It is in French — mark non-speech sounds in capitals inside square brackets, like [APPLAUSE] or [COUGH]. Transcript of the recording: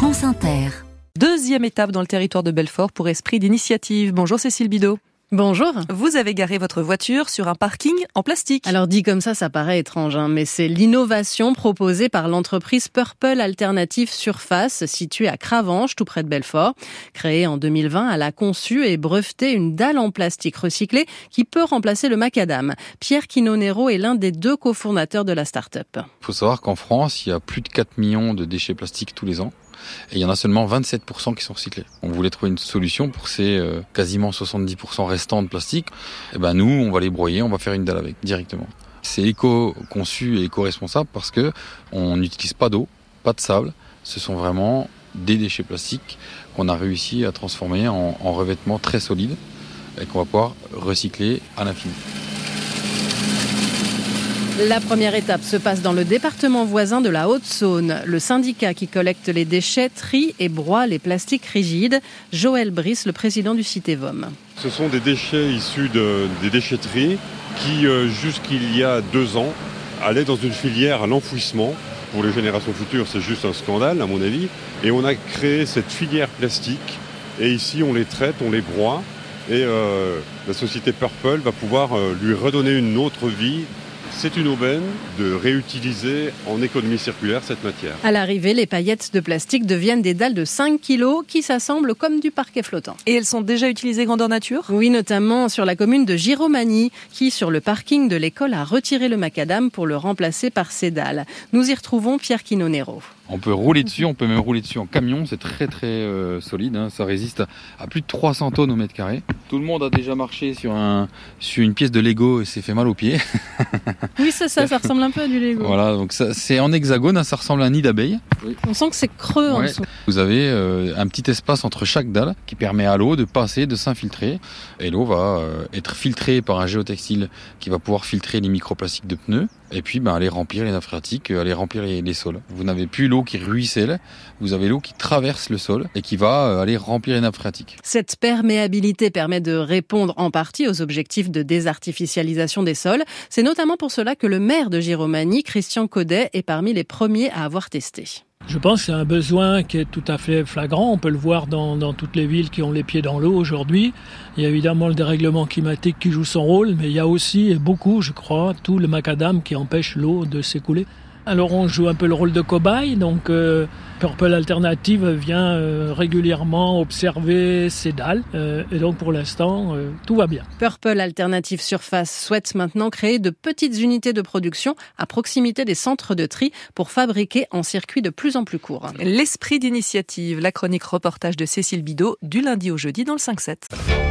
France Inter. Deuxième étape dans le territoire de Belfort pour Esprit d'initiative. Bonjour Cécile Bidot. Bonjour. Vous avez garé votre voiture sur un parking en plastique. Alors dit comme ça, ça paraît étrange, hein, mais c'est l'innovation proposée par l'entreprise Purple Alternative Surface, située à Cravanche, tout près de Belfort. Créée en 2020, elle a conçu et breveté une dalle en plastique recyclé qui peut remplacer le macadam. Pierre Quinonero est l'un des deux cofondateurs de la start-up. Il faut savoir qu'en France, il y a plus de 4 millions de déchets plastiques tous les ans et il y en a seulement 27% qui sont recyclés. On voulait trouver une solution pour ces euh, quasiment 70% restants de plastique. Et eh ben nous, on va les broyer, on va faire une dalle avec directement. C'est éco-conçu et éco-responsable parce que on n'utilise pas d'eau, pas de sable. Ce sont vraiment des déchets plastiques qu'on a réussi à transformer en, en revêtements très solides et qu'on va pouvoir recycler à l'infini. La première étape se passe dans le département voisin de la Haute-Saône. Le syndicat qui collecte les déchets trie et broie les plastiques rigides. Joël Brice, le président du Citévom. Ce sont des déchets issus de, des déchetteries qui, euh, jusqu'il y a deux ans, allaient dans une filière à l'enfouissement. Pour les générations futures, c'est juste un scandale, à mon avis. Et on a créé cette filière plastique. Et ici, on les traite, on les broie. Et euh, la société Purple va pouvoir euh, lui redonner une autre vie c'est une aubaine de réutiliser en économie circulaire cette matière. À l'arrivée, les paillettes de plastique deviennent des dalles de 5 kg qui s'assemblent comme du parquet flottant. Et elles sont déjà utilisées grandeur nature? Oui, notamment sur la commune de Giromanie, qui, sur le parking de l'école, a retiré le macadam pour le remplacer par ces dalles. Nous y retrouvons Pierre Quinonero. On peut rouler dessus, on peut même rouler dessus en camion, c'est très très euh, solide, hein. ça résiste à plus de 300 tonnes au mètre carré. Tout le monde a déjà marché sur, un, sur une pièce de Lego et s'est fait mal aux pieds. [LAUGHS] Oui, c'est ça, ça ressemble un peu à du Lego. Voilà, donc c'est en hexagone, hein, ça ressemble à un nid d'abeille. On sent que c'est creux en dessous. Vous avez euh, un petit espace entre chaque dalle qui permet à l'eau de passer, de s'infiltrer. Et l'eau va euh, être filtrée par un géotextile qui va pouvoir filtrer les microplastiques de pneus et puis ben, aller remplir les nappes phréatiques, aller remplir les, les sols. Vous n'avez plus l'eau qui ruisselle, vous avez l'eau qui traverse le sol et qui va euh, aller remplir les nappes phréatiques. Cette perméabilité permet de répondre en partie aux objectifs de désartificialisation des sols. C'est notamment pour cela que le maire de Giromanie, Christian Codet, est parmi les premiers à avoir testé. Je pense que c'est un besoin qui est tout à fait flagrant. On peut le voir dans, dans toutes les villes qui ont les pieds dans l'eau aujourd'hui. Il y a évidemment le dérèglement climatique qui joue son rôle, mais il y a aussi, beaucoup je crois, tout le macadam qui empêche l'eau de s'écouler. Alors on joue un peu le rôle de cobaye, donc euh, Purple Alternative vient euh, régulièrement observer ces dalles, euh, et donc pour l'instant tout va bien. Purple Alternative Surface souhaite maintenant créer de petites unités de production à proximité des centres de tri pour fabriquer en circuit de plus en plus court. L'esprit d'initiative, la chronique reportage de Cécile Bidot du lundi au jeudi dans le 5-7.